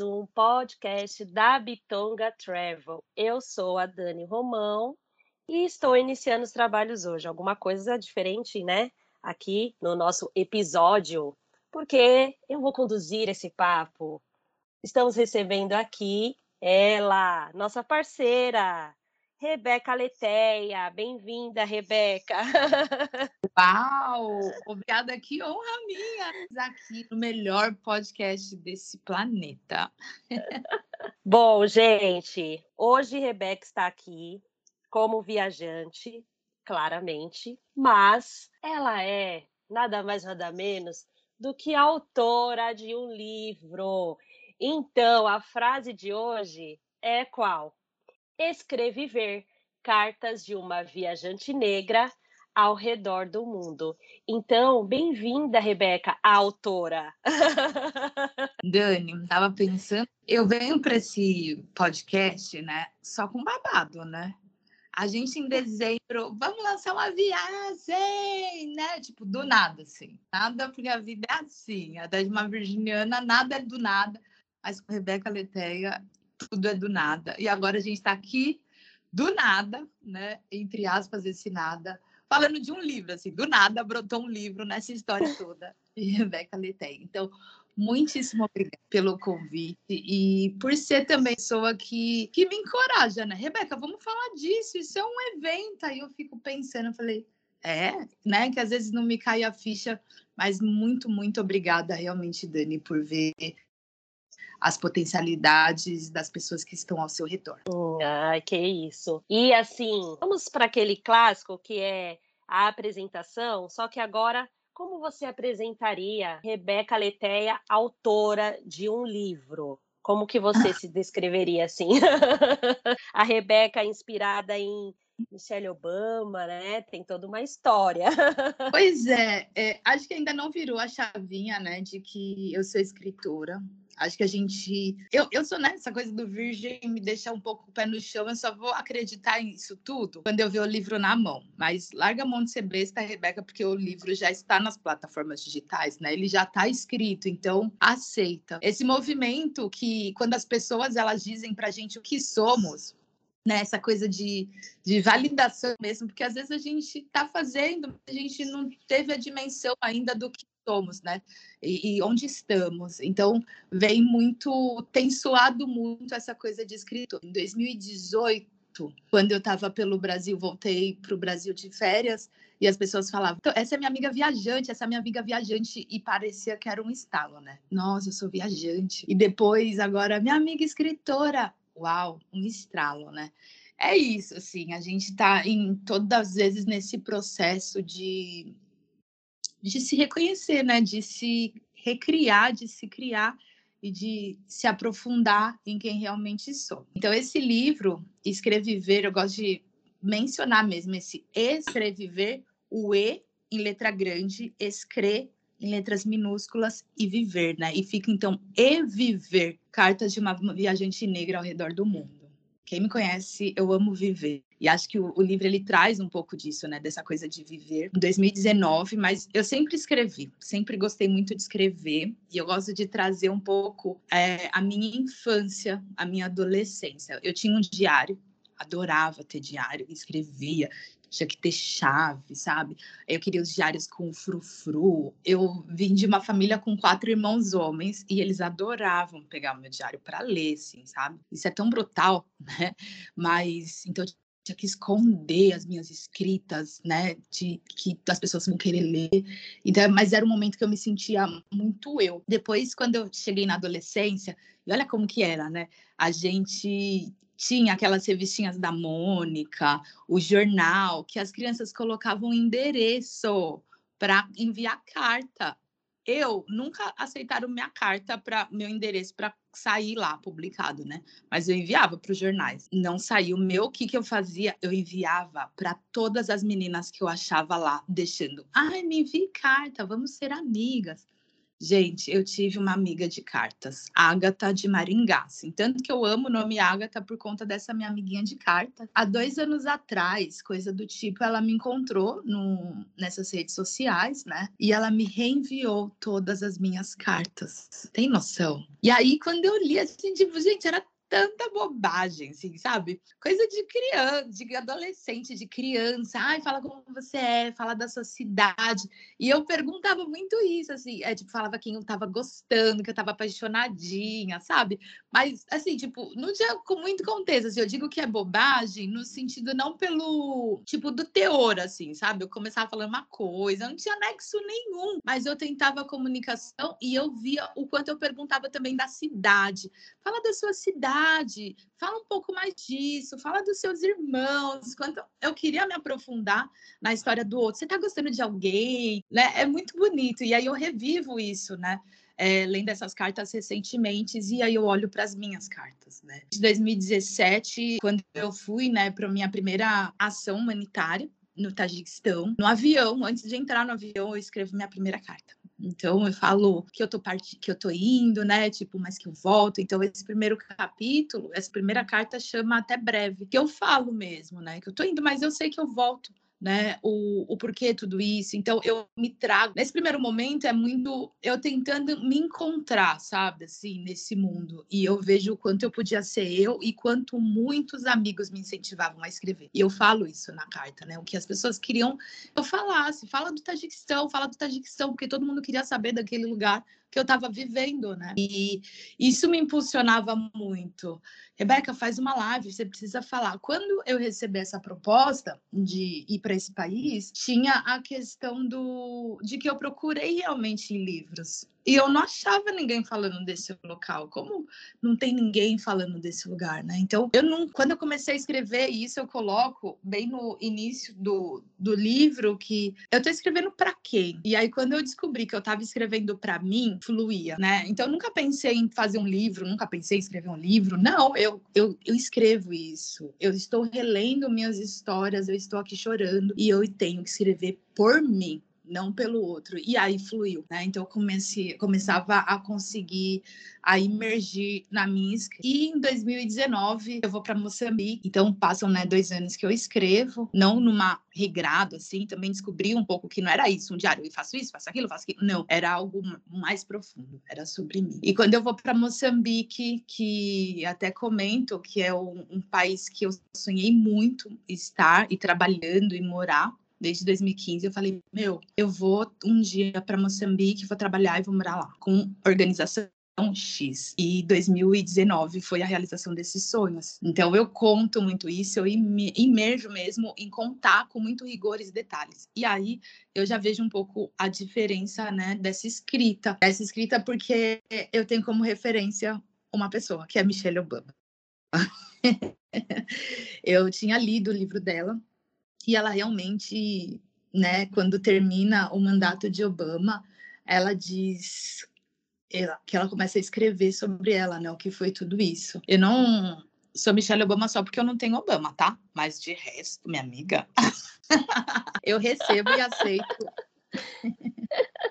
Um podcast da Bitonga Travel. Eu sou a Dani Romão e estou iniciando os trabalhos hoje. Alguma coisa diferente, né? Aqui no nosso episódio, porque eu vou conduzir esse papo. Estamos recebendo aqui ela, nossa parceira, Rebeca Leteia. Bem-vinda, Rebeca. Uau! Obrigada, que honra minha aqui no melhor podcast desse planeta. Bom, gente, hoje Rebeca está aqui como viajante, claramente, mas ela é nada mais nada menos do que autora de um livro. Então, a frase de hoje é qual? Escreviver cartas de uma viajante negra ao redor do mundo. Então, bem-vinda, Rebeca, a autora. Dani, estava pensando, eu venho para esse podcast, né, só com babado, né? A gente em dezembro, vamos lançar uma viagem, né? Tipo, do nada, assim. Nada, porque a vida é assim. Até de uma virginiana, nada é do nada. Mas com Rebeca Leteia, tudo é do nada. E agora a gente está aqui do nada, né? Entre aspas, esse nada, falando de um livro, assim, do nada brotou um livro nessa história toda de Rebeca Leteia. Então, muitíssimo obrigada pelo convite e por ser também pessoa que, que me encoraja, né? Rebeca, vamos falar disso, isso é um evento. Aí eu fico pensando, falei, é, né? Que às vezes não me cai a ficha, mas muito, muito obrigada realmente, Dani, por ver as potencialidades das pessoas que estão ao seu redor. Hum, ai, que isso. E assim, vamos para aquele clássico que é a apresentação, só que agora como você apresentaria Rebeca Leteia, autora de um livro? Como que você se descreveria assim? a Rebeca inspirada em Michelle Obama, né? Tem toda uma história. pois é, é, acho que ainda não virou a chavinha, né, de que eu sou escritora. Acho que a gente. Eu, eu sou nessa né, coisa do virgem me deixar um pouco o pé no chão, eu só vou acreditar nisso tudo quando eu ver o livro na mão. Mas larga a mão de ser besta, Rebeca, porque o livro já está nas plataformas digitais, né? Ele já está escrito, então aceita. Esse movimento que, quando as pessoas elas dizem pra gente o que somos, né, essa coisa de, de validação mesmo, porque às vezes a gente está fazendo, a gente não teve a dimensão ainda do que somos, né? E, e, onde estamos. Então, vem muito, tem suado muito essa coisa de escritor. Em 2018, quando eu estava pelo Brasil, voltei para o Brasil de férias e as pessoas falavam: então, essa é minha amiga viajante, essa é minha amiga viajante, e parecia que era um estalo, né? Nossa, eu sou viajante. E depois, agora, minha amiga escritora. Uau, um estralo, né? É isso, assim, a gente está em todas as vezes nesse processo de de se reconhecer, né? De se recriar, de se criar e de se aprofundar em quem realmente sou. Então, esse livro, Escreviver, eu gosto de mencionar mesmo esse escreviver, o E em letra grande, escre em letras minúsculas e viver, né? E fica então e viver, cartas de uma viajante negra ao redor do mundo. Quem me conhece, eu amo viver. E acho que o, o, livro ele traz um pouco disso, né? Dessa coisa de viver. Em 2019, mas eu sempre escrevi, sempre gostei muito de escrever. E eu gosto de trazer um pouco é, a minha infância, a minha adolescência. Eu tinha um diário, adorava ter diário, escrevia, tinha que ter chave, sabe? Eu queria os diários com frufru. Eu vim de uma família com quatro irmãos homens e eles adoravam pegar o meu diário para ler, assim, sabe? Isso é tão brutal, né? Mas então eu tinha que esconder as minhas escritas, né? De que as pessoas vão querer ler. Então, mas era um momento que eu me sentia muito eu. Depois, quando eu cheguei na adolescência, e olha como que era, né? A gente tinha aquelas revistinhas da Mônica, o jornal, que as crianças colocavam endereço para enviar carta. eu nunca aceitaram minha carta para meu endereço para sair lá publicado, né? Mas eu enviava para os jornais. Não saiu meu, o que que eu fazia? Eu enviava para todas as meninas que eu achava lá, deixando: "Ai, me envie carta, vamos ser amigas". Gente, eu tive uma amiga de cartas, Ágata de Maringá. Assim, tanto que eu amo o nome Ágata por conta dessa minha amiguinha de carta. Há dois anos atrás, coisa do tipo, ela me encontrou no, nessas redes sociais, né? E ela me reenviou todas as minhas cartas. Tem noção? E aí, quando eu li, assim, tipo, gente, era tanta bobagem, assim, sabe? Coisa de criança, de adolescente, de criança. Ai, fala como você é, fala da sua cidade. E eu perguntava muito isso, assim, é, tipo, falava quem eu tava gostando, que eu tava apaixonadinha, sabe? Mas, assim, tipo, não tinha com muito contexto, assim, eu digo que é bobagem no sentido não pelo, tipo, do teor, assim, sabe? Eu começava falando uma coisa, não tinha nexo nenhum, mas eu tentava a comunicação e eu via o quanto eu perguntava também da cidade. Fala da sua cidade, fala um pouco mais disso, fala dos seus irmãos. Quanto eu queria me aprofundar na história do outro. Você está gostando de alguém? Né? É muito bonito. E aí eu revivo isso, né? É, lendo essas cartas recentemente, e aí eu olho para as minhas cartas, né? De 2017, quando eu fui, né, para minha primeira ação humanitária no Tajiquistão, no avião, antes de entrar no avião, eu escrevo minha primeira carta. Então eu falo que eu tô part... que eu tô indo, né? Tipo, mas que eu volto. Então esse primeiro capítulo, essa primeira carta chama até breve, que eu falo mesmo, né? Que eu tô indo, mas eu sei que eu volto né? O, o porquê tudo isso. Então, eu me trago. Nesse primeiro momento, é muito eu tentando me encontrar, sabe? Assim, nesse mundo. E eu vejo o quanto eu podia ser eu e quanto muitos amigos me incentivavam a escrever. E eu falo isso na carta, né? O que as pessoas queriam que eu falasse. Fala do Tajiquistão, fala do Tajiquistão, porque todo mundo queria saber daquele lugar que eu estava vivendo, né? E isso me impulsionava muito. Rebeca, faz uma live, você precisa falar. Quando eu recebi essa proposta de ir para esse país, tinha a questão do de que eu procurei realmente livros. E eu não achava ninguém falando desse local. Como não tem ninguém falando desse lugar, né? Então, eu não, quando eu comecei a escrever isso, eu coloco bem no início do, do livro que eu tô escrevendo para quem? E aí quando eu descobri que eu estava escrevendo para mim, fluía, né? Então, eu nunca pensei em fazer um livro, nunca pensei em escrever um livro. Não, eu, eu, eu escrevo isso. Eu estou relendo minhas histórias, eu estou aqui chorando e eu tenho que escrever por mim não pelo outro. E aí fluiu, né? Então eu comecei, começava a conseguir a emergir na minha. E em 2019 eu vou para Moçambique, então passam né, dois anos que eu escrevo, não numa regrado assim, também descobri um pouco que não era isso, um diário, eu faço isso, faço aquilo, faço aquilo. Não, era algo mais profundo, era sobre mim. E quando eu vou para Moçambique, que até comento que é um, um país que eu sonhei muito estar e trabalhando e morar, desde 2015, eu falei, meu, eu vou um dia para Moçambique, vou trabalhar e vou morar lá com organização X. E 2019 foi a realização desses sonhos. Então eu conto muito isso, eu imerjo mesmo em contar com muito rigor e detalhes. E aí eu já vejo um pouco a diferença, né, dessa escrita. Essa escrita porque eu tenho como referência uma pessoa, que é Michelle Obama. eu tinha lido o livro dela que ela realmente, né, quando termina o mandato de Obama, ela diz ela, que ela começa a escrever sobre ela, né, o que foi tudo isso. Eu não sou Michelle Obama só porque eu não tenho Obama, tá? Mas de resto, minha amiga, eu recebo e aceito.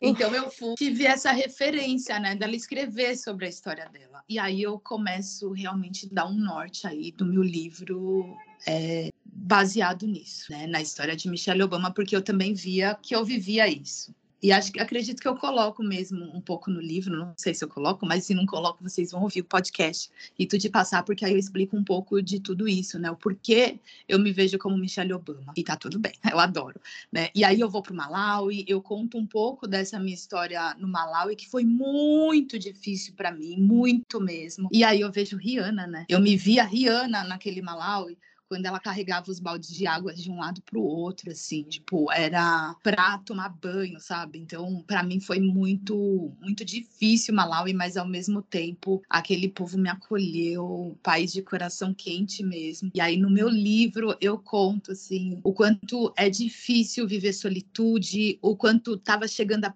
Então eu fui, tive essa referência, né, dela escrever sobre a história dela. E aí eu começo realmente a dar um norte aí do meu livro é, baseado nisso, né, na história de Michelle Obama, porque eu também via que eu vivia isso. E acho acredito que eu coloco mesmo um pouco no livro, não sei se eu coloco, mas se não coloco, vocês vão ouvir o podcast e tudo de passar, porque aí eu explico um pouco de tudo isso, né? O porquê eu me vejo como Michelle Obama. E tá tudo bem, eu adoro, né? E aí eu vou pro Malawi, eu conto um pouco dessa minha história no Malawi, que foi muito difícil para mim, muito mesmo. E aí eu vejo Rihanna, né? Eu me via Rihanna naquele Malawi quando ela carregava os baldes de água de um lado para o outro, assim, tipo, era para tomar banho, sabe? Então, para mim foi muito, muito difícil Malawi, mas ao mesmo tempo aquele povo me acolheu, país de coração quente mesmo. E aí no meu livro eu conto assim o quanto é difícil viver solitude, o quanto estava chegando a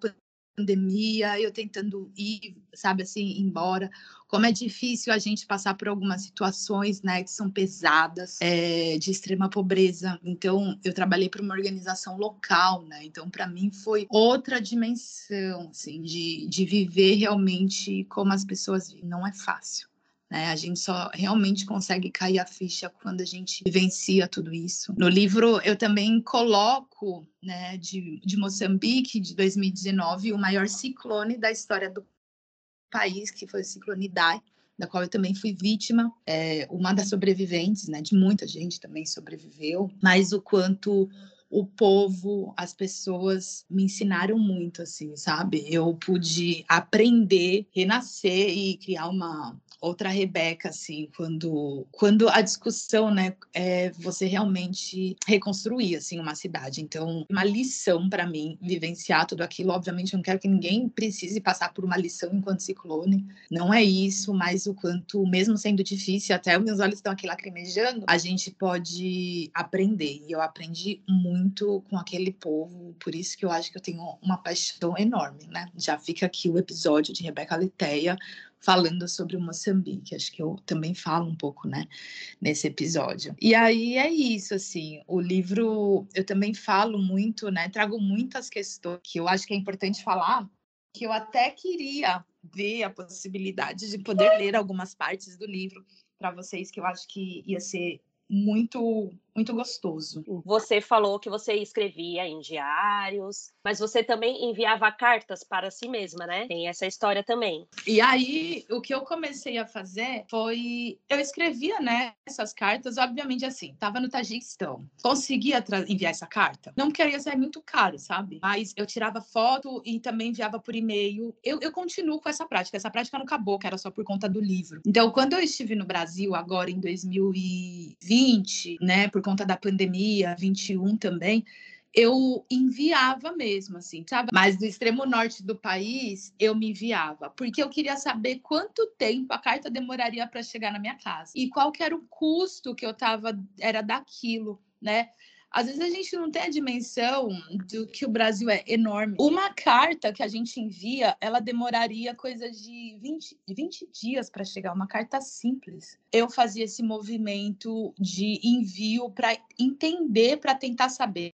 pandemia, eu tentando ir, sabe assim, embora. Como é difícil a gente passar por algumas situações, né, que são pesadas, é, de extrema pobreza. Então, eu trabalhei para uma organização local, né? Então, para mim foi outra dimensão, assim, de, de viver realmente como as pessoas vivem. Não é fácil. Né? A gente só realmente consegue cair a ficha quando a gente vivencia tudo isso. No livro, eu também coloco, né, de, de Moçambique, de 2019, o maior ciclone da história do país, que foi o ciclone Idai, da qual eu também fui vítima, é, uma das sobreviventes, né, de muita gente também sobreviveu, mas o quanto o povo, as pessoas me ensinaram muito, assim, sabe? Eu pude aprender, renascer e criar uma outra Rebeca, assim, quando, quando a discussão, né, é você realmente reconstruir, assim, uma cidade. Então, uma lição para mim vivenciar tudo aquilo. Obviamente, eu não quero que ninguém precise passar por uma lição enquanto ciclone. Não é isso, mas o quanto, mesmo sendo difícil, até meus olhos estão aqui lacrimejando, a gente pode aprender. E eu aprendi muito com aquele povo, por isso que eu acho que eu tenho uma paixão enorme, né? Já fica aqui o episódio de Rebeca Leteia, falando sobre o Moçambique. Acho que eu também falo um pouco, né, nesse episódio. E aí é isso, assim, o livro eu também falo muito, né, trago muitas questões que eu acho que é importante falar, que eu até queria ver a possibilidade de poder ler algumas partes do livro para vocês, que eu acho que ia ser muito muito gostoso. Você falou que você escrevia em diários, mas você também enviava cartas para si mesma, né? Tem essa história também. E aí, o que eu comecei a fazer foi. Eu escrevia, né, essas cartas, obviamente assim, tava no Tajiquistão. Conseguia enviar essa carta? Não queria ser muito caro, sabe? Mas eu tirava foto e também enviava por e-mail. Eu, eu continuo com essa prática. Essa prática não acabou, que era só por conta do livro. Então, quando eu estive no Brasil, agora em 2020, né, por conta da pandemia, 21 também, eu enviava mesmo, assim, sabe? Mas do extremo norte do país, eu me enviava, porque eu queria saber quanto tempo a carta demoraria para chegar na minha casa e qual que era o custo que eu tava, era daquilo, né? Às vezes a gente não tem a dimensão do que o Brasil é enorme. Uma carta que a gente envia, ela demoraria coisa de 20, 20 dias para chegar, uma carta simples. Eu fazia esse movimento de envio para entender, para tentar saber.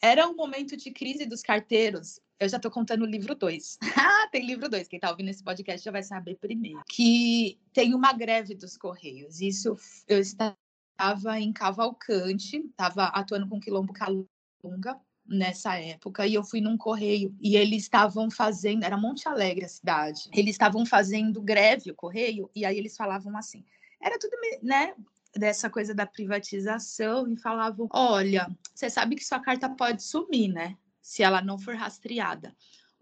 Era um momento de crise dos carteiros. Eu já estou contando o livro 2. Ah, tem livro 2. Quem está ouvindo esse podcast já vai saber primeiro. Que tem uma greve dos Correios. Isso eu estava estava em Cavalcante, estava atuando com Quilombo Calunga nessa época, e eu fui num correio, e eles estavam fazendo, era Monte Alegre a cidade, eles estavam fazendo greve, o correio, e aí eles falavam assim, era tudo, né, dessa coisa da privatização, e falavam, olha, você sabe que sua carta pode sumir, né, se ela não for rastreada.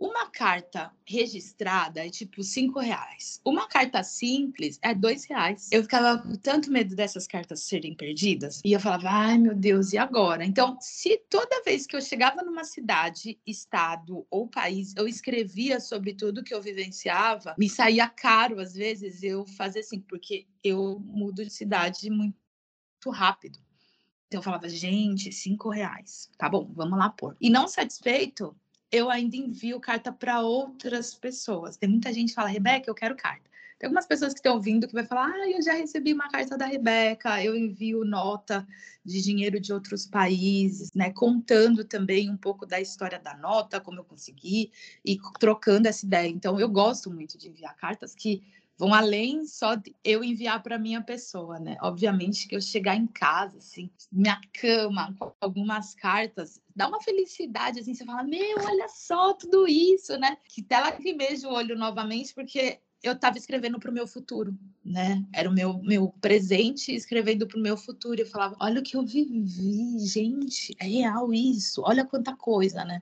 Uma carta registrada é tipo cinco reais. Uma carta simples é dois reais. Eu ficava com tanto medo dessas cartas serem perdidas e eu falava, ai meu Deus, e agora? Então, se toda vez que eu chegava numa cidade, estado ou país, eu escrevia sobre tudo que eu vivenciava, me saía caro às vezes eu fazer assim, porque eu mudo de cidade muito rápido. Então eu falava, gente, cinco reais. Tá bom, vamos lá pôr. E não satisfeito, eu ainda envio carta para outras pessoas. Tem muita gente que fala, Rebeca, eu quero carta. Tem algumas pessoas que estão ouvindo que vai falar, ah, eu já recebi uma carta da Rebeca, eu envio nota de dinheiro de outros países, né? Contando também um pouco da história da nota, como eu consegui, e trocando essa ideia. Então, eu gosto muito de enviar cartas que vão além só de eu enviar para minha pessoa, né? Obviamente que eu chegar em casa, assim, minha cama, com algumas cartas, dá uma felicidade, assim, você fala, meu, olha só tudo isso, né? Que tela que vejo o olho novamente, porque eu estava escrevendo para o meu futuro, né? Era o meu, meu presente escrevendo para o meu futuro. Eu falava, olha o que eu vivi, gente, é real isso, olha quanta coisa, né?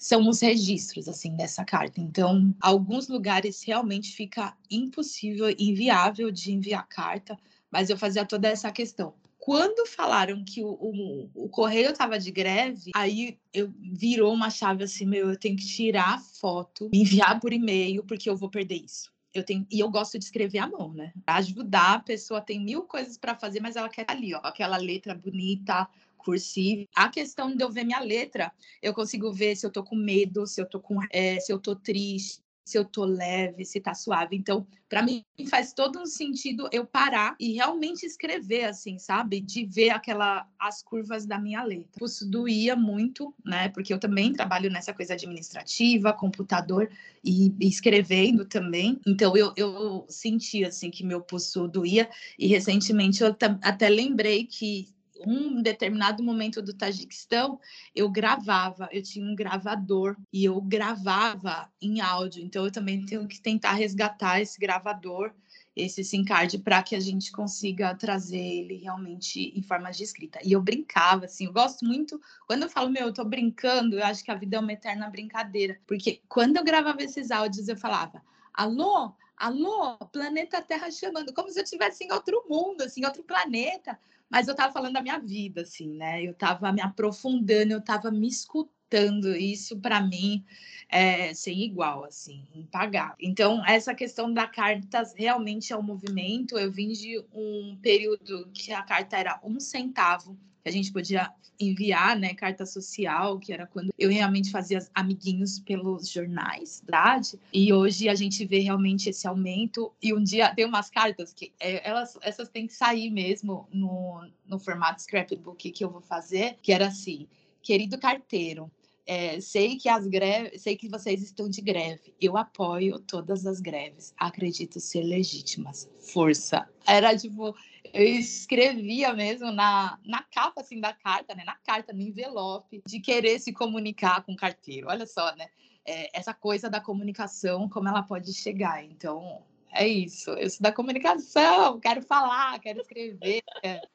São os registros, assim, dessa carta. Então, alguns lugares realmente fica impossível, inviável de enviar carta, mas eu fazia toda essa questão quando falaram que o, o, o correio estava de greve, aí eu virou uma chave assim, meu, eu tenho que tirar foto, enviar por e-mail, porque eu vou perder isso. Eu tenho, e eu gosto de escrever à mão, né? Ajudar a pessoa tem mil coisas para fazer, mas ela quer ali, ó, aquela letra bonita, cursiva. A questão de eu ver minha letra, eu consigo ver se eu tô com medo, se eu tô com, é, se eu tô triste, se eu tô leve, se tá suave. Então, para mim faz todo um sentido eu parar e realmente escrever assim, sabe? De ver aquela as curvas da minha letra. Isso doía muito, né? Porque eu também trabalho nessa coisa administrativa, computador e, escrevendo também. Então eu, eu senti assim que meu pulso doía e recentemente eu até lembrei que um determinado momento do Tajiquistão, eu gravava, eu tinha um gravador e eu gravava em áudio. Então eu também tenho que tentar resgatar esse gravador, esse SIM card, para que a gente consiga trazer ele realmente em forma de escrita. E eu brincava, assim, eu gosto muito. Quando eu falo, meu, eu tô brincando, eu acho que a vida é uma eterna brincadeira. Porque quando eu gravava esses áudios, eu falava, alô? Alô, planeta Terra chamando, como se eu estivesse em outro mundo, assim, outro planeta mas eu estava falando da minha vida, assim, né? Eu estava me aprofundando, eu estava me escutando. Isso, para mim, é sem igual, assim, impagável. Então, essa questão da carta realmente é um movimento. Eu vim de um período que a carta era um centavo que a gente podia enviar, né, carta social, que era quando eu realmente fazia amiguinhos pelos jornais, verdade? E hoje a gente vê realmente esse aumento. E um dia tem umas cartas que é, elas, essas têm que sair mesmo no, no formato scrapbook que eu vou fazer, que era assim, querido carteiro, é, sei que as greves, sei que vocês estão de greve. Eu apoio todas as greves. Acredito ser legítimas. Força. Era tipo, eu escrevia mesmo na, na capa assim da carta, né? Na carta, no envelope, de querer se comunicar com o carteiro. Olha só, né? É, essa coisa da comunicação, como ela pode chegar. Então, é isso. Eu sou da comunicação, quero falar, quero escrever.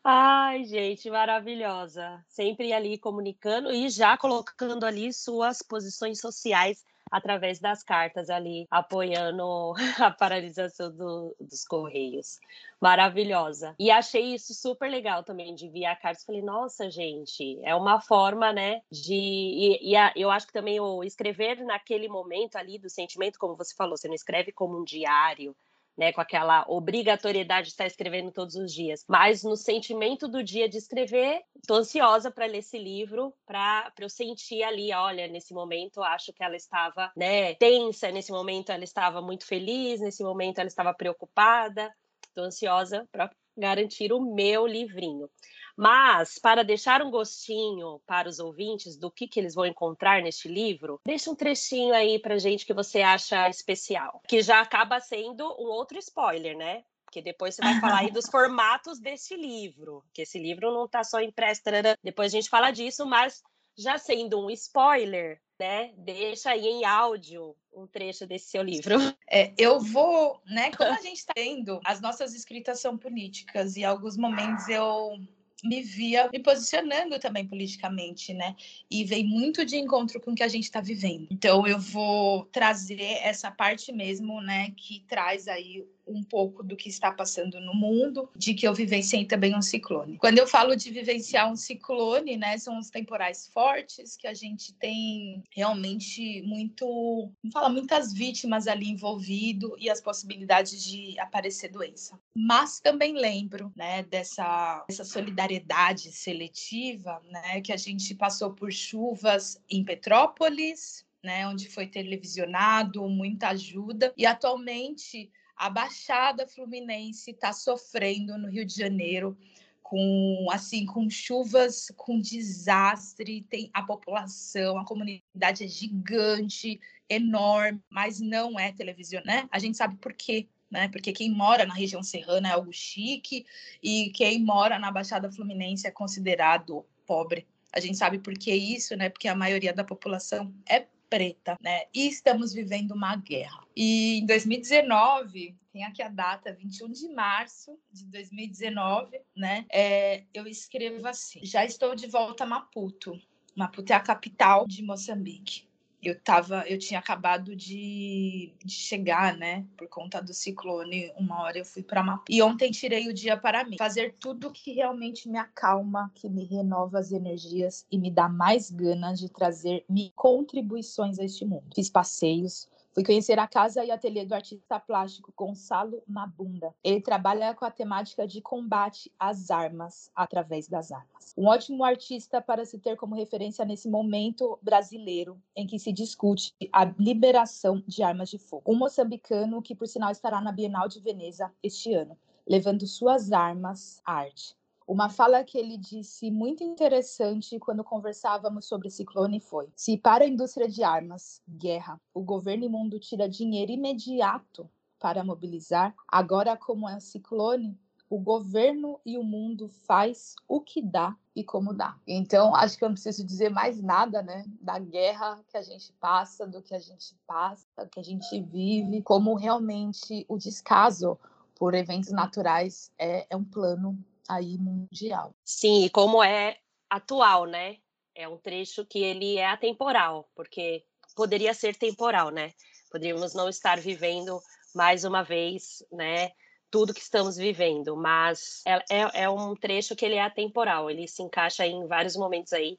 Ai, gente, maravilhosa. Sempre ali comunicando e já colocando ali suas posições sociais através das cartas ali, apoiando a paralisação do, dos Correios. Maravilhosa. E achei isso super legal também de enviar cartas. Falei, nossa, gente, é uma forma, né, de. E, e a, eu acho que também o escrever naquele momento ali do sentimento, como você falou, você não escreve como um diário, né, com aquela obrigatoriedade de estar escrevendo todos os dias, mas no sentimento do dia de escrever, estou ansiosa para ler esse livro, para eu sentir ali, olha, nesse momento acho que ela estava, né, tensa, nesse momento ela estava muito feliz, nesse momento ela estava preocupada. Estou ansiosa para garantir o meu livrinho. Mas, para deixar um gostinho para os ouvintes do que, que eles vão encontrar neste livro, deixa um trechinho aí para gente que você acha especial, que já acaba sendo um outro spoiler, né? Porque depois você vai falar aí dos formatos desse livro, que esse livro não está só impresso, tarará. depois a gente fala disso, mas já sendo um spoiler, né? Deixa aí em áudio um trecho desse seu livro. É, eu vou, né? Como a gente está vendo, as nossas escritas são políticas e em alguns momentos eu me via me posicionando também politicamente, né? E vem muito de encontro com o que a gente está vivendo. Então eu vou trazer essa parte mesmo, né, que traz aí um pouco do que está passando no mundo, de que eu vivenciei também um ciclone. Quando eu falo de vivenciar um ciclone, né, são os temporais fortes que a gente tem realmente muito, fala muitas vítimas ali envolvido e as possibilidades de aparecer doença. Mas também lembro, né, dessa, dessa solidariedade seletiva, né, que a gente passou por chuvas em Petrópolis, né, onde foi televisionado, muita ajuda, e atualmente a Baixada Fluminense está sofrendo no Rio de Janeiro com assim com chuvas, com desastre, tem a população, a comunidade é gigante, enorme, mas não é televisão, né? A gente sabe por quê, né? Porque quem mora na região serrana é algo chique e quem mora na Baixada Fluminense é considerado pobre. A gente sabe por que isso, né? Porque a maioria da população é preta, né? E estamos vivendo uma guerra. E em 2019, tem aqui a data, 21 de março de 2019, né? É, eu escrevo assim: já estou de volta a Maputo. Maputo é a capital de Moçambique eu tava, eu tinha acabado de, de, chegar, né, por conta do ciclone, uma hora eu fui para Mapu. E ontem tirei o dia para mim, fazer tudo que realmente me acalma, que me renova as energias e me dá mais ganas de trazer contribuições a este mundo. Fiz passeios, Fui conhecer a casa e ateliê do artista plástico Gonçalo Mabunda. Ele trabalha com a temática de combate às armas através das armas. Um ótimo artista para se ter como referência nesse momento brasileiro em que se discute a liberação de armas de fogo. Um moçambicano que, por sinal, estará na Bienal de Veneza este ano, levando suas armas à arte. Uma fala que ele disse muito interessante quando conversávamos sobre ciclone foi: se para a indústria de armas, guerra, o governo mundo tira dinheiro imediato para mobilizar, agora como é o ciclone, o governo e o mundo faz o que dá e como dá. Então, acho que eu não preciso dizer mais nada, né, da guerra que a gente passa, do que a gente passa, do que a gente vive, como realmente o descaso por eventos naturais é, é um plano aí mundial. Sim, e como é atual, né? É um trecho que ele é atemporal, porque poderia ser temporal, né? Poderíamos não estar vivendo mais uma vez, né? Tudo que estamos vivendo, mas é, é, é um trecho que ele é atemporal, ele se encaixa em vários momentos aí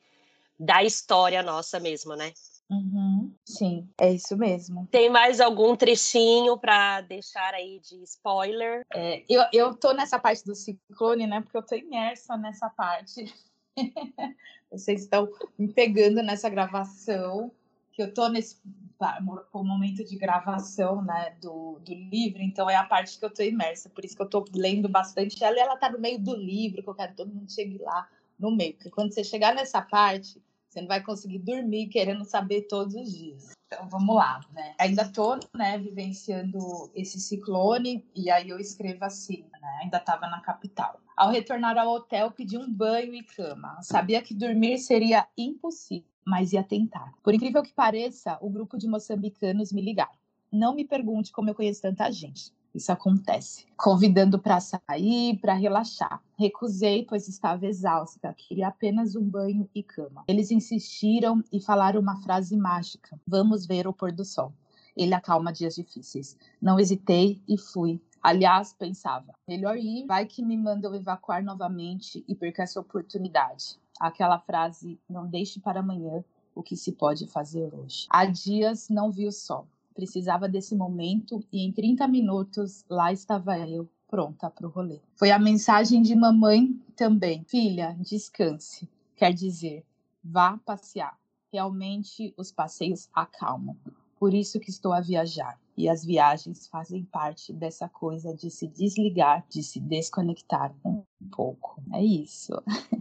da história nossa mesmo, né? Uhum, sim, é isso mesmo. Tem mais algum trechinho para deixar aí de spoiler? É, eu, eu tô nessa parte do ciclone, né? Porque eu tô imersa nessa parte. Vocês estão me pegando nessa gravação, que eu tô nesse o momento de gravação, né, do, do livro, então é a parte que eu tô imersa, por isso que eu tô lendo bastante ela e ela tá no meio do livro, que eu quero que todo mundo chegue lá no meio, porque quando você chegar nessa parte, você não vai conseguir dormir querendo saber todos os dias. Então vamos lá, né? Ainda estou, né, vivenciando esse ciclone e aí eu escrevo assim, né? Ainda estava na capital. Ao retornar ao hotel, pedi um banho e cama. Sabia que dormir seria impossível, mas ia tentar. Por incrível que pareça, o grupo de moçambicanos me ligaram. Não me pergunte como eu conheço tanta gente. Isso acontece. Convidando para sair, para relaxar. Recusei, pois estava exausta, queria apenas um banho e cama. Eles insistiram e falaram uma frase mágica: Vamos ver o pôr do sol. Ele acalma dias difíceis. Não hesitei e fui. Aliás, pensava, melhor ir, vai que me mandam evacuar novamente e perca essa oportunidade. Aquela frase, não deixe para amanhã o que se pode fazer hoje. Há dias não vi o sol precisava desse momento e em 30 minutos lá estava eu, pronta para o rolê. Foi a mensagem de mamãe também. Filha, descanse. Quer dizer, vá passear. Realmente os passeios acalmam. Por isso que estou a viajar. E as viagens fazem parte dessa coisa de se desligar, de se desconectar um pouco. É isso.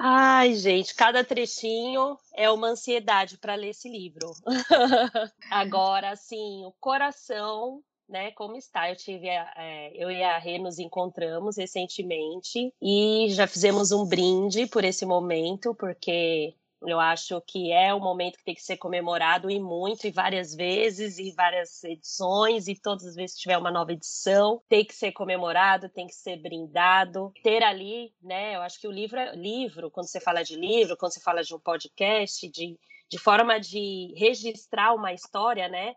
Ai, gente, cada trechinho é uma ansiedade para ler esse livro. Agora, assim, o coração né, como está. Eu tive, a, é, eu e a Rê nos encontramos recentemente e já fizemos um brinde por esse momento, porque eu acho que é um momento que tem que ser comemorado e muito, e várias vezes, e várias edições, e todas as vezes que tiver uma nova edição, tem que ser comemorado, tem que ser brindado. Ter ali, né? Eu acho que o livro é livro, quando você fala de livro, quando você fala de um podcast, de, de forma de registrar uma história, né?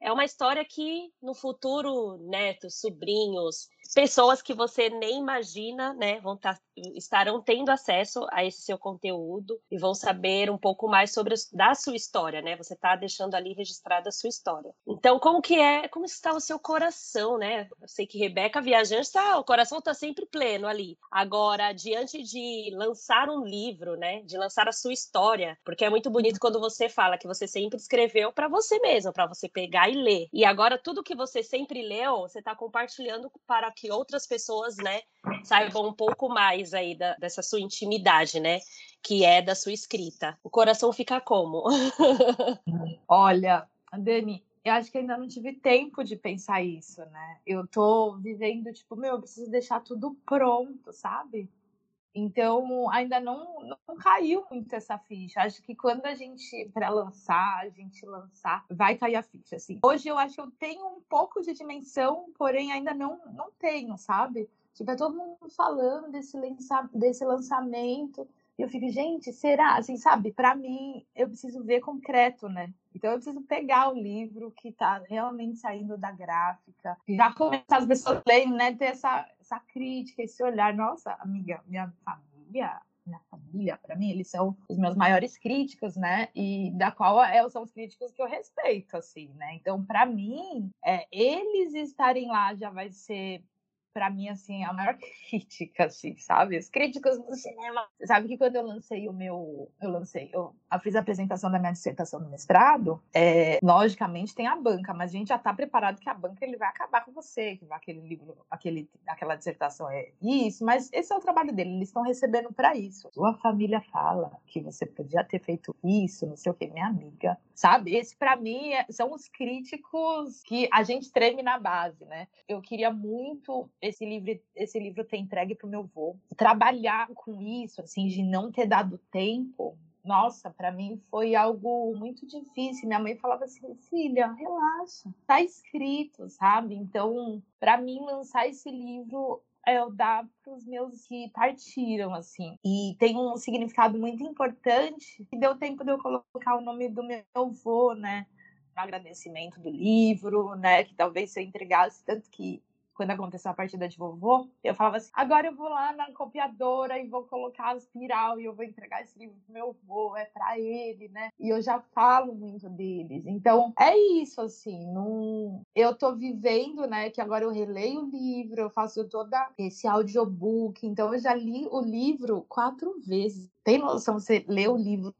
É uma história que no futuro, netos, sobrinhos, pessoas que você nem imagina, né, vão tá, estarão tendo acesso a esse seu conteúdo e vão saber um pouco mais sobre da sua história, né? Você está deixando ali registrada a sua história. Então, como que é, como está o seu coração, né? Eu sei que Rebeca viajante tá, o coração está sempre pleno ali. Agora, diante de lançar um livro, né, de lançar a sua história, porque é muito bonito quando você fala que você sempre escreveu para você mesmo, para você pegar e ler. E agora tudo que você sempre leu, você está compartilhando para que outras pessoas, né, saibam um pouco mais aí da, dessa sua intimidade, né, que é da sua escrita. O coração fica como? Olha, Dani, eu acho que ainda não tive tempo de pensar isso, né? Eu tô vivendo, tipo, meu, eu preciso deixar tudo pronto, sabe? Então, ainda não, não caiu muito essa ficha. Acho que quando a gente, para lançar, a gente lançar, vai cair a ficha, assim. Hoje eu acho que eu tenho um pouco de dimensão, porém ainda não, não tenho, sabe? Tipo, é todo mundo falando desse, lança, desse lançamento. E eu fico, gente, será? Assim, sabe? Para mim, eu preciso ver concreto, né? Então eu preciso pegar o livro que está realmente saindo da gráfica, já começar as pessoas lerem, né? Ter essa, essa crítica, esse olhar. Nossa, amiga, minha família minha família, para mim, eles são os meus maiores críticos, né? E da qual é, são os críticos que eu respeito, assim, né? Então, para mim, é, eles estarem lá já vai ser para mim, assim, a maior crítica, assim, sabe? Os críticos do cinema. Sabe que quando eu lancei o meu. Eu lancei, eu, fiz a apresentação da minha dissertação do mestrado, é, logicamente tem a banca, mas a gente já está preparado que a banca ele vai acabar com você, que aquele livro, aquele, aquela dissertação é isso, mas esse é o trabalho dele, eles estão recebendo para isso. Sua família fala que você podia ter feito isso, não sei o que, minha amiga. Sabe? Esse, para mim, é, são os críticos que a gente treme na base, né? Eu queria muito esse livro, esse livro ter entregue para o meu avô. Trabalhar com isso, assim, de não ter dado tempo, nossa, para mim foi algo muito difícil. Minha mãe falava assim: filha, relaxa, tá escrito, sabe? Então, para mim, lançar esse livro é eu dar para os meus que partiram, assim. E tem um significado muito importante que deu tempo de eu colocar o nome do meu avô, né? No agradecimento do livro, né? Que talvez se eu entregasse, tanto que quando aconteceu a partida de vovô, eu falava assim: agora eu vou lá na copiadora e vou colocar as espiral e eu vou entregar esse livro pro meu avô, é para ele, né? E eu já falo muito deles. Então, é isso, assim. Não... Eu tô vivendo, né? Que agora eu releio o livro, eu faço toda esse audiobook. Então, eu já li o livro quatro vezes. Tem noção, você lê o livro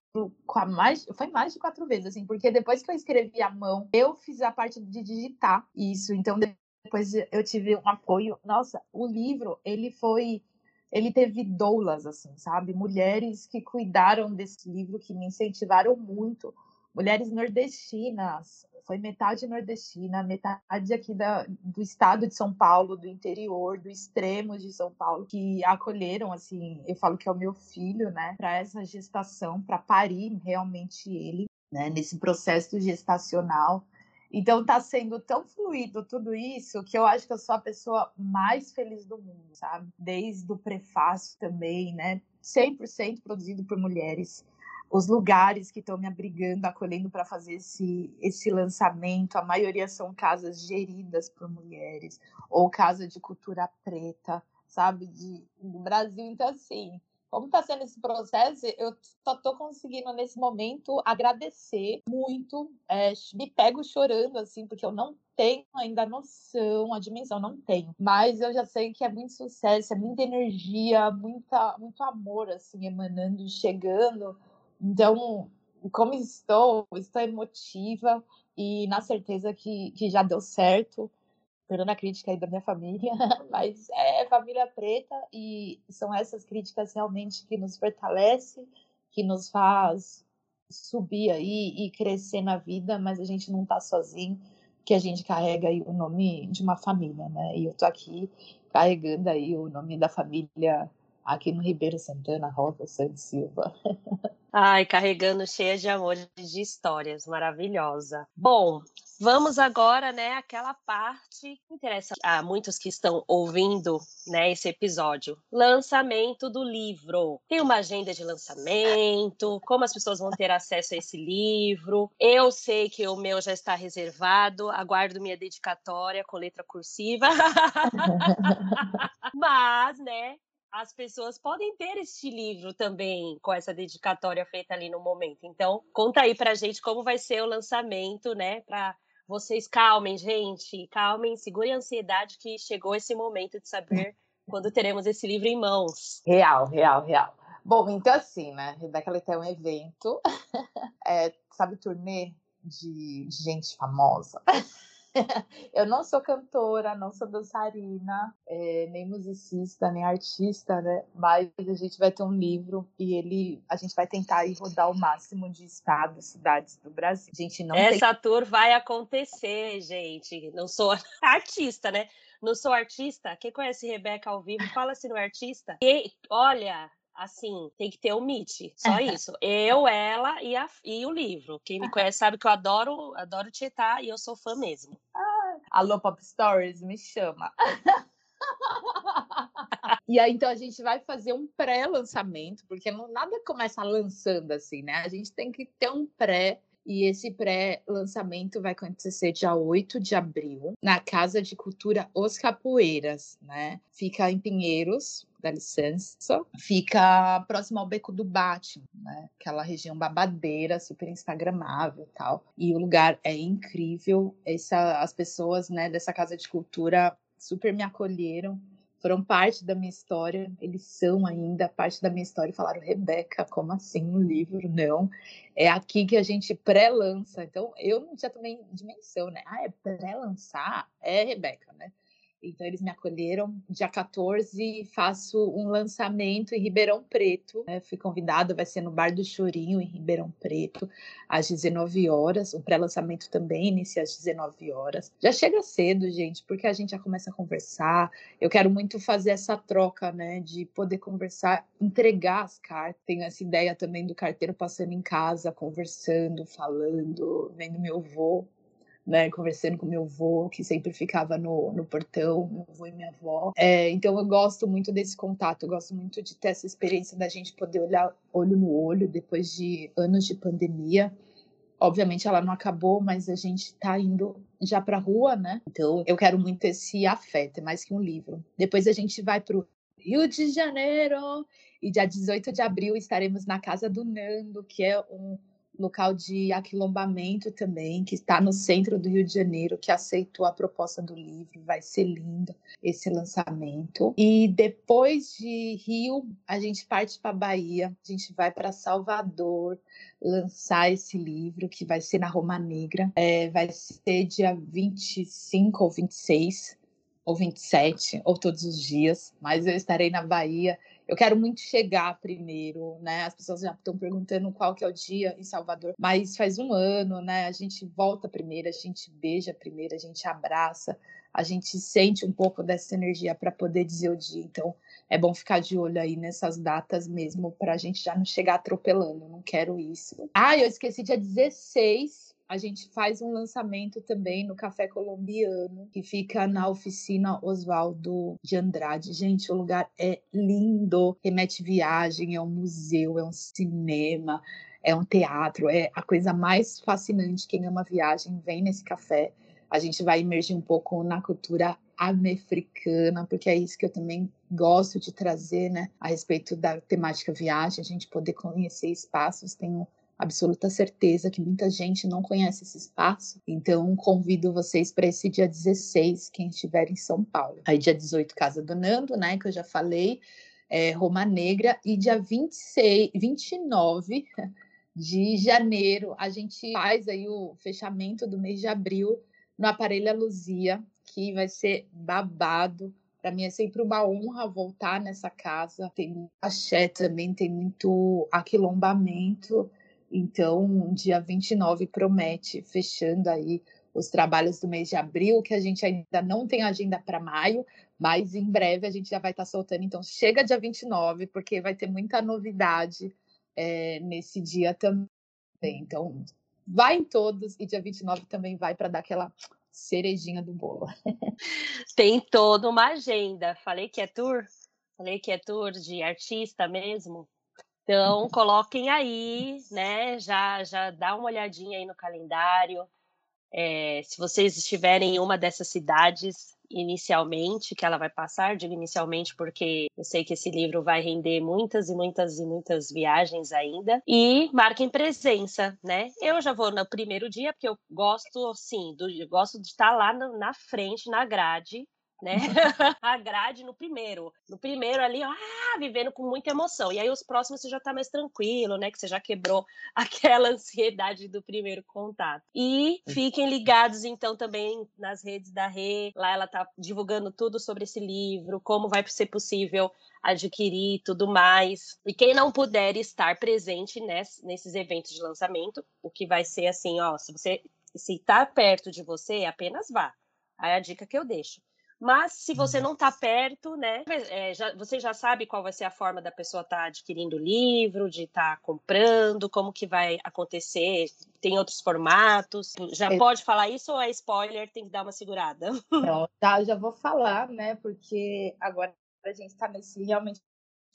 com a mais, foi mais de quatro vezes, assim, porque depois que eu escrevi à mão, eu fiz a parte de digitar isso, então depois eu tive um apoio. Nossa, o livro, ele foi. Ele teve doulas, assim, sabe? Mulheres que cuidaram desse livro, que me incentivaram muito. Mulheres nordestinas, foi metade nordestina, metade aqui da, do estado de São Paulo, do interior, do extremo de São Paulo, que acolheram, assim, eu falo que é o meu filho, né, para essa gestação, para parir realmente ele, né, nesse processo gestacional. Então está sendo tão fluido tudo isso que eu acho que eu sou a pessoa mais feliz do mundo, sabe? Desde o prefácio também, né? 100% produzido por mulheres. Os lugares que estão me abrigando, acolhendo para fazer esse, esse lançamento, a maioria são casas geridas por mulheres, ou casa de cultura preta, sabe? De, do Brasil. Então, assim, como está sendo esse processo, eu só estou conseguindo nesse momento agradecer muito. É, me pego chorando, assim, porque eu não tenho ainda noção, a dimensão, não tenho. Mas eu já sei que é muito sucesso, é muita energia, muita, muito amor, assim, emanando, chegando. Então, como estou, estou emotiva e na certeza que, que já deu certo perdão a crítica aí da minha família, mas é família preta e são essas críticas realmente que nos fortalece, que nos faz subir aí e crescer na vida, mas a gente não tá sozinho, que a gente carrega aí o nome de uma família, né? E eu tô aqui carregando aí o nome da família aqui no Ribeiro Santana, Rosa Santos Silva. Ai, carregando cheia de amor de histórias, maravilhosa. Bom, vamos agora, né, aquela parte que interessa a muitos que estão ouvindo, né, esse episódio. Lançamento do livro. Tem uma agenda de lançamento, como as pessoas vão ter acesso a esse livro. Eu sei que o meu já está reservado, aguardo minha dedicatória com letra cursiva. Mas, né, as pessoas podem ter este livro também com essa dedicatória feita ali no momento. Então, conta aí pra gente como vai ser o lançamento, né? Para vocês calmem, gente, calmem, segurem a ansiedade que chegou esse momento de saber quando teremos esse livro em mãos. Real, real, real. Bom, então assim, né? Rebeca ela tem um evento, é, sabe, turnê de, de gente famosa. eu não sou cantora, não sou dançarina, é, nem musicista, nem artista, né? Mas a gente vai ter um livro e ele, a gente vai tentar ir rodar o máximo de estados, cidades do Brasil. A gente não Essa tem... tour vai acontecer, gente. Não sou artista, né? Não sou artista. Quem conhece Rebeca ao vivo, fala se não é artista. E, olha, assim, tem que ter o Meet, só isso. Eu, ela e, a, e o livro. Quem me conhece sabe que eu adoro, adoro tietar e eu sou fã mesmo. Ah, alô, Pop Stories, me chama. e aí, então, a gente vai fazer um pré-lançamento, porque não, nada começa lançando assim, né? A gente tem que ter um pré E esse pré-lançamento vai acontecer dia 8 de abril, na Casa de Cultura Os Capoeiras, né? Fica em Pinheiros, dá licença. Fica próximo ao Beco do Batman, né? Aquela região babadeira, super instagramável e tal. E o lugar é incrível. Essa, as pessoas né, dessa Casa de Cultura super me acolheram foram parte da minha história, eles são ainda parte da minha história e falaram, Rebeca, como assim um livro? Não, é aqui que a gente pré-lança. Então, eu não tinha também dimensão, né? Ah, é pré-lançar? É, Rebeca, né? Então, eles me acolheram. Dia 14, faço um lançamento em Ribeirão Preto. Né? Fui convidada, vai ser no Bar do Chorinho, em Ribeirão Preto, às 19 horas. O pré-lançamento também inicia às 19 horas. Já chega cedo, gente, porque a gente já começa a conversar. Eu quero muito fazer essa troca, né? De poder conversar, entregar as cartas. Tenho essa ideia também do carteiro passando em casa, conversando, falando, vendo meu avô né, conversando com meu avô, que sempre ficava no, no portão, meu avô e minha avó. É, então eu gosto muito desse contato, eu gosto muito de ter essa experiência da gente poder olhar olho no olho depois de anos de pandemia. Obviamente ela não acabou, mas a gente está indo já para a rua, né? Então eu quero muito esse afeto, é mais que um livro. Depois a gente vai para o Rio de Janeiro e dia 18 de abril estaremos na casa do Nando, que é um local de aquilombamento também, que está no centro do Rio de Janeiro, que aceitou a proposta do livro. Vai ser lindo esse lançamento. E depois de Rio, a gente parte para Bahia, a gente vai para Salvador lançar esse livro, que vai ser na Roma Negra. É, vai ser dia 25 ou 26 ou 27, ou todos os dias, mas eu estarei na Bahia eu quero muito chegar primeiro, né? As pessoas já estão perguntando qual que é o dia em Salvador, mas faz um ano, né? A gente volta primeiro, a gente beija primeiro, a gente abraça, a gente sente um pouco dessa energia para poder dizer o dia. Então, é bom ficar de olho aí nessas datas mesmo, para a gente já não chegar atropelando. Eu não quero isso. Ah, eu esqueci dia 16 a gente faz um lançamento também no Café Colombiano, que fica na oficina Oswaldo de Andrade. Gente, o lugar é lindo, remete viagem, é um museu, é um cinema, é um teatro, é a coisa mais fascinante. Quem ama viagem, vem nesse café. A gente vai emergir um pouco na cultura americana, porque é isso que eu também gosto de trazer, né, a respeito da temática viagem, a gente poder conhecer espaços. Tenho absoluta certeza que muita gente não conhece esse espaço. Então, convido vocês para esse dia 16, quem estiver em São Paulo. Aí, dia 18, Casa do Nando, né, que eu já falei, é, Roma Negra. E dia 26, 29 de janeiro, a gente faz aí o fechamento do mês de abril no Aparelho Luzia, que vai ser babado. Para mim é sempre uma honra voltar nessa casa. Tem axé também, tem muito aquilombamento. Então, dia 29 promete, fechando aí os trabalhos do mês de abril, que a gente ainda não tem agenda para maio, mas em breve a gente já vai estar tá soltando. Então, chega dia 29, porque vai ter muita novidade é, nesse dia também. Então, vai em todos e dia 29 também vai para dar aquela cerejinha do bolo. Tem toda uma agenda. Falei que é tour? Falei que é tour de artista mesmo. Então, coloquem aí, né? Já, já dá uma olhadinha aí no calendário. É, se vocês estiverem em uma dessas cidades inicialmente, que ela vai passar, digo inicialmente porque eu sei que esse livro vai render muitas e muitas e muitas viagens ainda. E marquem presença, né? Eu já vou no primeiro dia, porque eu gosto, assim, do, gosto de estar lá na frente, na grade, né? a grade no primeiro. No primeiro ali, ah, vivendo com muita emoção. E aí os próximos você já tá mais tranquilo, né? Que você já quebrou aquela ansiedade do primeiro contato. E fiquem ligados então também nas redes da Rê. Lá ela tá divulgando tudo sobre esse livro, como vai ser possível adquirir tudo mais. E quem não puder estar presente nesses eventos de lançamento, o que vai ser assim, ó, se você se tá perto de você, apenas vá. Aí é a dica que eu deixo. Mas se você não está perto, né, é, já, você já sabe qual vai ser a forma da pessoa estar tá adquirindo o livro, de estar tá comprando, como que vai acontecer, tem outros formatos. Já é. pode falar isso ou é spoiler, tem que dar uma segurada? Não, tá, já vou falar, né, porque agora a gente está nesse realmente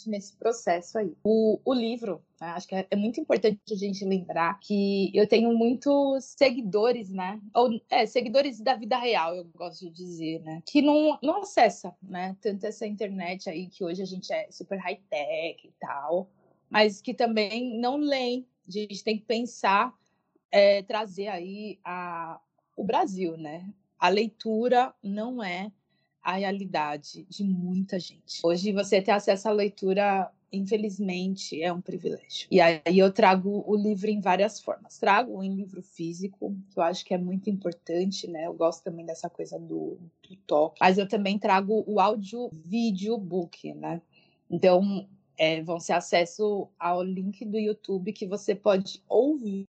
nesse processo aí. O, o livro, né, acho que é, é, muito importante a gente lembrar que eu tenho muitos seguidores, né? Ou, é, seguidores da vida real, eu gosto de dizer, né? Que não, não acessa, né? Tanto essa internet aí, que hoje a gente é super high-tech e tal, mas que também não leem. A gente tem que pensar, é, trazer aí a, o Brasil, né? A leitura não é a realidade de muita gente. Hoje você ter acesso à leitura, infelizmente, é um privilégio. E aí eu trago o livro em várias formas. Trago em livro físico, que eu acho que é muito importante, né? Eu gosto também dessa coisa do, do toque. Mas eu também trago o áudio vídeo book, né? Então, é, vão ser acesso ao link do YouTube que você pode ouvir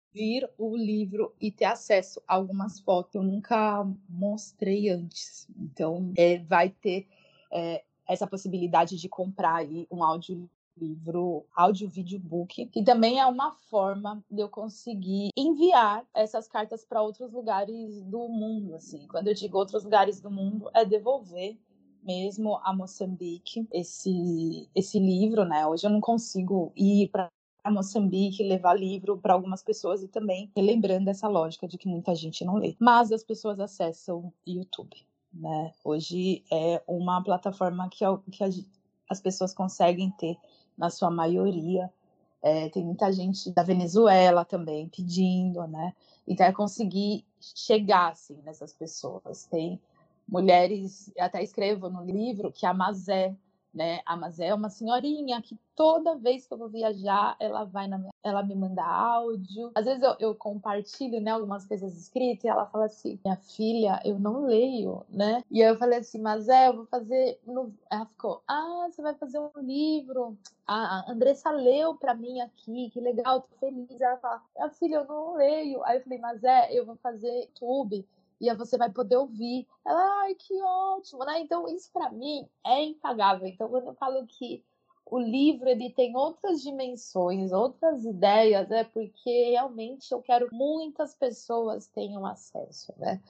o livro e ter acesso a algumas fotos que eu nunca mostrei antes. Então, é, vai ter é, essa possibilidade de comprar aí um áudio livro, áudio vídeo book, que também é uma forma de eu conseguir enviar essas cartas para outros lugares do mundo, assim. Quando eu digo outros lugares do mundo, é devolver mesmo a Moçambique esse esse livro, né? Hoje eu não consigo ir para Moçambique levar livro para algumas pessoas e também lembrando essa lógica de que muita gente não lê, mas as pessoas acessam YouTube, né? Hoje é uma plataforma que, que as pessoas conseguem ter na sua maioria. É, tem muita gente da Venezuela também pedindo, né? Então é conseguir chegar assim nessas pessoas. Tem mulheres, até escrevo no livro que a Mazé, né? A Mazé é uma senhorinha que toda vez que eu vou viajar, ela vai na minha, ela me manda áudio. Às vezes eu, eu compartilho, né, algumas coisas escritas e ela fala assim: "Minha filha, eu não leio", né? E eu falei assim: "Mazé, eu vou fazer no... ela ficou: "Ah, você vai fazer um livro? A Andressa leu para mim aqui, que legal, tô feliz". Ela fala: "Minha filha, eu não leio". Aí eu falei: "Mazé, eu vou fazer YouTube" e você vai poder ouvir. Ela, ai, que ótimo, né? Então, isso para mim é impagável. Então, quando eu falo que o livro ele tem outras dimensões, outras ideias, é porque realmente eu quero muitas pessoas tenham acesso, né?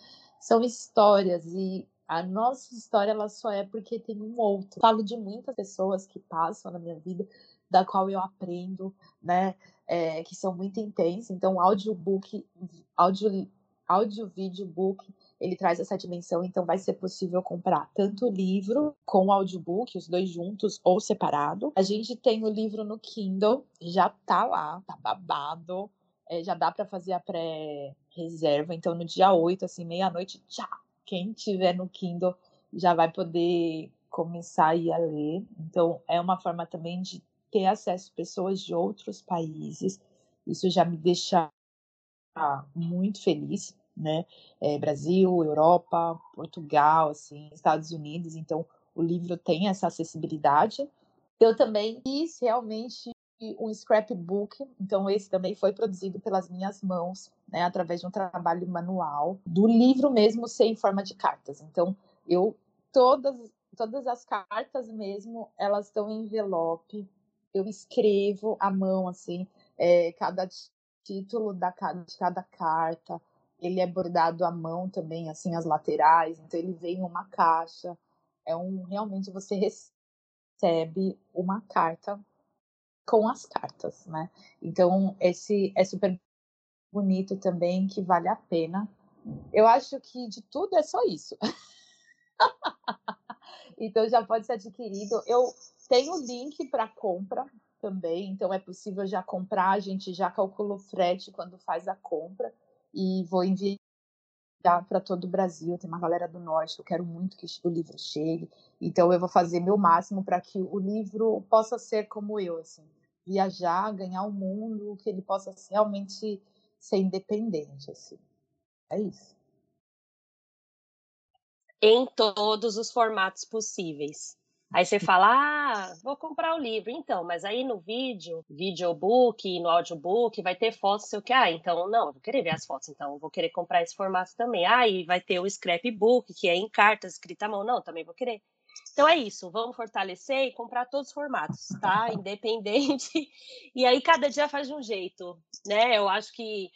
São histórias e a nossa história ela só é porque tem um outro. Falo de muitas pessoas que passam na minha vida, da qual eu aprendo, né? É, que são muito intensas. Então, audiobook, audio áudio, vídeo, book, ele traz essa dimensão, então vai ser possível comprar tanto o livro com o audiobook, os dois juntos ou separado. A gente tem o livro no Kindle, já tá lá, tá babado. É, já dá para fazer a pré-reserva, então no dia 8, assim, meia-noite, tchau. Quem tiver no Kindle já vai poder começar a ir a ler. Então é uma forma também de ter acesso a pessoas de outros países. Isso já me deixa muito feliz né? É, Brasil, Europa, Portugal, assim, Estados Unidos. Então, o livro tem essa acessibilidade. Eu também fiz realmente um scrapbook, então esse também foi produzido pelas minhas mãos, né, através de um trabalho manual, do livro mesmo ser em forma de cartas. Então, eu todas todas as cartas mesmo, elas estão em envelope. Eu escrevo à mão assim, é, cada título da, de cada carta, ele é bordado à mão também, assim, as laterais, então ele vem em uma caixa. É um realmente você recebe uma carta com as cartas, né? Então esse é super bonito também, que vale a pena. Eu acho que de tudo é só isso. então já pode ser adquirido. Eu tenho link para compra também, então é possível já comprar, a gente já calcula o frete quando faz a compra e vou enviar para todo o Brasil. Tem uma galera do norte, eu quero muito que o livro chegue. Então eu vou fazer meu máximo para que o livro possa ser como eu, assim, viajar, ganhar o mundo, que ele possa realmente ser independente, assim. É isso. Em todos os formatos possíveis. Aí você fala, ah, vou comprar o livro. Então, mas aí no vídeo, videobook, no audiobook, vai ter fotos, sei o que. Ah, então, não, vou querer ver as fotos, então, vou querer comprar esse formato também. Ah, e vai ter o scrapbook, que é em cartas, escrita à mão. Não, também vou querer. Então é isso, vamos fortalecer e comprar todos os formatos, tá? Independente. E aí cada dia faz de um jeito, né? Eu acho que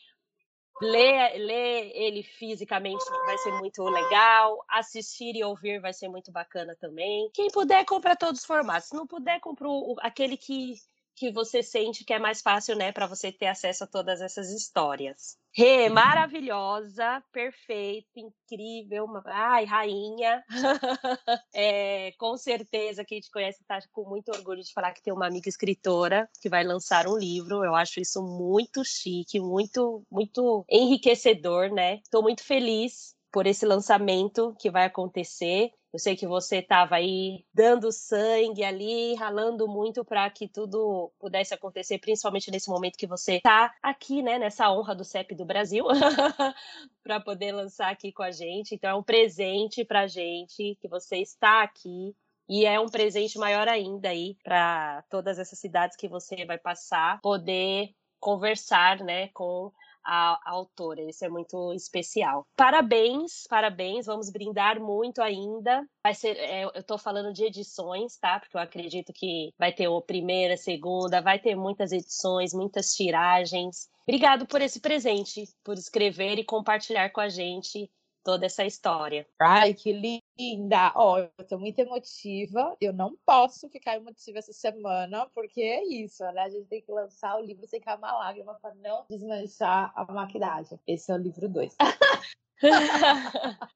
Ler, ler ele fisicamente vai ser muito legal, assistir e ouvir vai ser muito bacana também. Quem puder, compra todos os formatos. Se não puder, compra aquele que que você sente que é mais fácil, né, para você ter acesso a todas essas histórias. Rê, Uhum. maravilhosa, perfeita, incrível, ai, rainha. É, com certeza quem te conhece está com muito orgulho de falar que tem uma amiga escritora que vai lançar um livro. Eu acho isso muito chique, muito, muito enriquecedor, né? Estou muito feliz por esse lançamento que vai acontecer. Eu sei que você estava aí dando sangue ali, ralando muito para que tudo pudesse acontecer, principalmente nesse momento que você está aqui, né, nessa honra do CEP do Brasil, para poder lançar aqui com a gente. Então é um presente para a gente que você está aqui. E é um presente maior ainda aí para todas essas cidades que você vai passar, poder conversar, né, com a, a autora. Isso é muito especial. Parabéns, parabéns. Vamos brindar muito ainda. Vai ser, é, eu estou falando de edições, tá? Porque eu acredito que vai ter a primeira, segunda, vai ter muitas edições, muitas tiragens. Obrigado por esse presente, por escrever e compartilhar com a gente toda essa história. Ai, que linda! Ó, eu tô muito emotiva. Eu não posso ficar emotiva essa semana, porque é isso, né? A gente tem que lançar o livro sem cair uma lágrima para não desmanchar a maquiagem. Esse é o livro 2.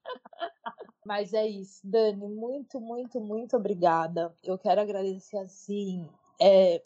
Mas é isso, Dani, muito, muito, muito obrigada. Eu quero agradecer assim é,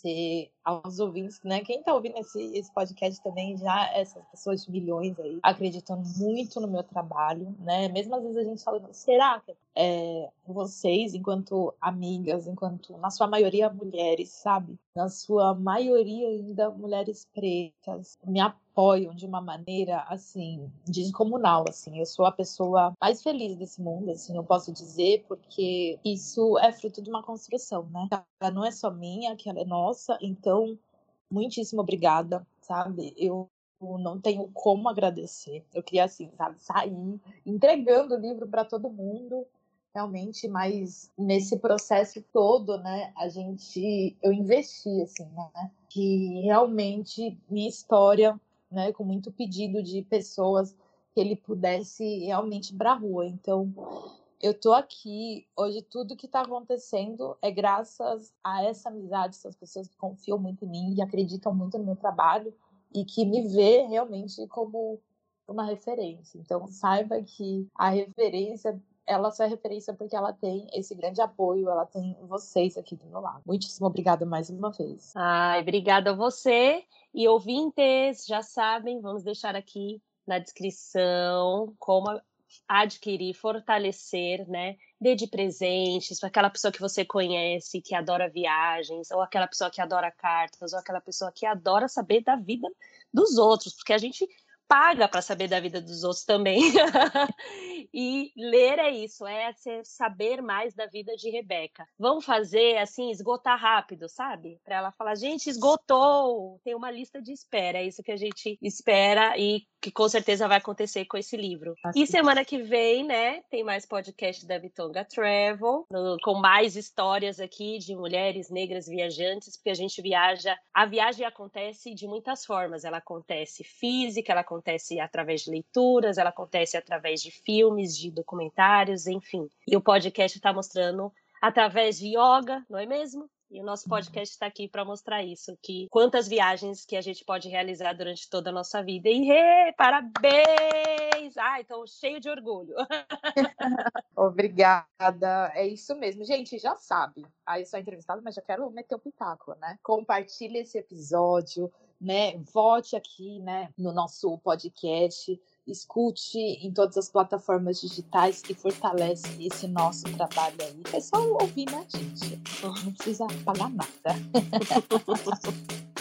aos ouvintes, né? Quem tá ouvindo esse, esse podcast também, já essas pessoas de milhões aí, acreditando muito no meu trabalho, né? Mesmo às vezes a gente falando, será que é, vocês, enquanto amigas, enquanto, na sua maioria, mulheres, sabe? Na sua maioria ainda, mulheres pretas, me apoiam de uma maneira, assim, descomunal, assim. Eu sou a pessoa mais feliz desse mundo, assim, eu posso dizer, porque isso é fruto de uma construção, né? Ela não é só minha, que ela é nossa, então, muitíssimo obrigada, sabe? Eu não tenho como agradecer. Eu queria, assim, sabe, sair entregando o livro para todo mundo, realmente, mas nesse processo todo, né, a gente, eu investi, assim, né, que realmente minha história, né, com muito pedido de pessoas que ele pudesse realmente ir pra rua. Então, eu tô aqui, hoje tudo que tá acontecendo é graças a essa amizade, essas pessoas que confiam muito em mim e acreditam muito no meu trabalho e que me vê realmente como uma referência. Então, saiba que a referência ela só é referência porque ela tem esse grande apoio, ela tem vocês aqui do meu lado. Muitíssimo obrigada mais uma vez. Ai, obrigada a você. E ouvintes, já sabem, vamos deixar aqui na descrição como adquirir, fortalecer, né? Dê de presentes para aquela pessoa que você conhece, que adora viagens, ou aquela pessoa que adora cartas, ou aquela pessoa que adora saber da vida dos outros, porque a gente paga para saber da vida dos outros também. e ler é isso, é saber mais da vida de Rebeca. Vamos fazer assim, esgotar rápido, sabe? Para ela falar, gente, esgotou, tem uma lista de espera. É isso que a gente espera e que com certeza vai acontecer com esse livro. Assim. E semana que vem, né, tem mais podcast da Bitonga Travel, no, com mais histórias aqui de mulheres negras viajantes, porque a gente viaja. A viagem acontece de muitas formas. Ela acontece física, ela acontece através de leituras, ela acontece através de filmes, de documentários, enfim. E o podcast está mostrando através de yoga, não é mesmo? E o nosso podcast está aqui para mostrar isso, que quantas viagens que a gente pode realizar durante toda a nossa vida. E hey, parabéns! Ai, estou cheio de orgulho. Obrigada. É isso mesmo. Gente, já sabe. Aí sou entrevistada, mas já quero meter o pitaco, né? Compartilhe esse episódio, né? Vote aqui, né, no nosso podcast. Escute em todas as plataformas digitais que fortalece esse nosso trabalho aí. É só ouvir, né, gente? Não precisa pagar nada.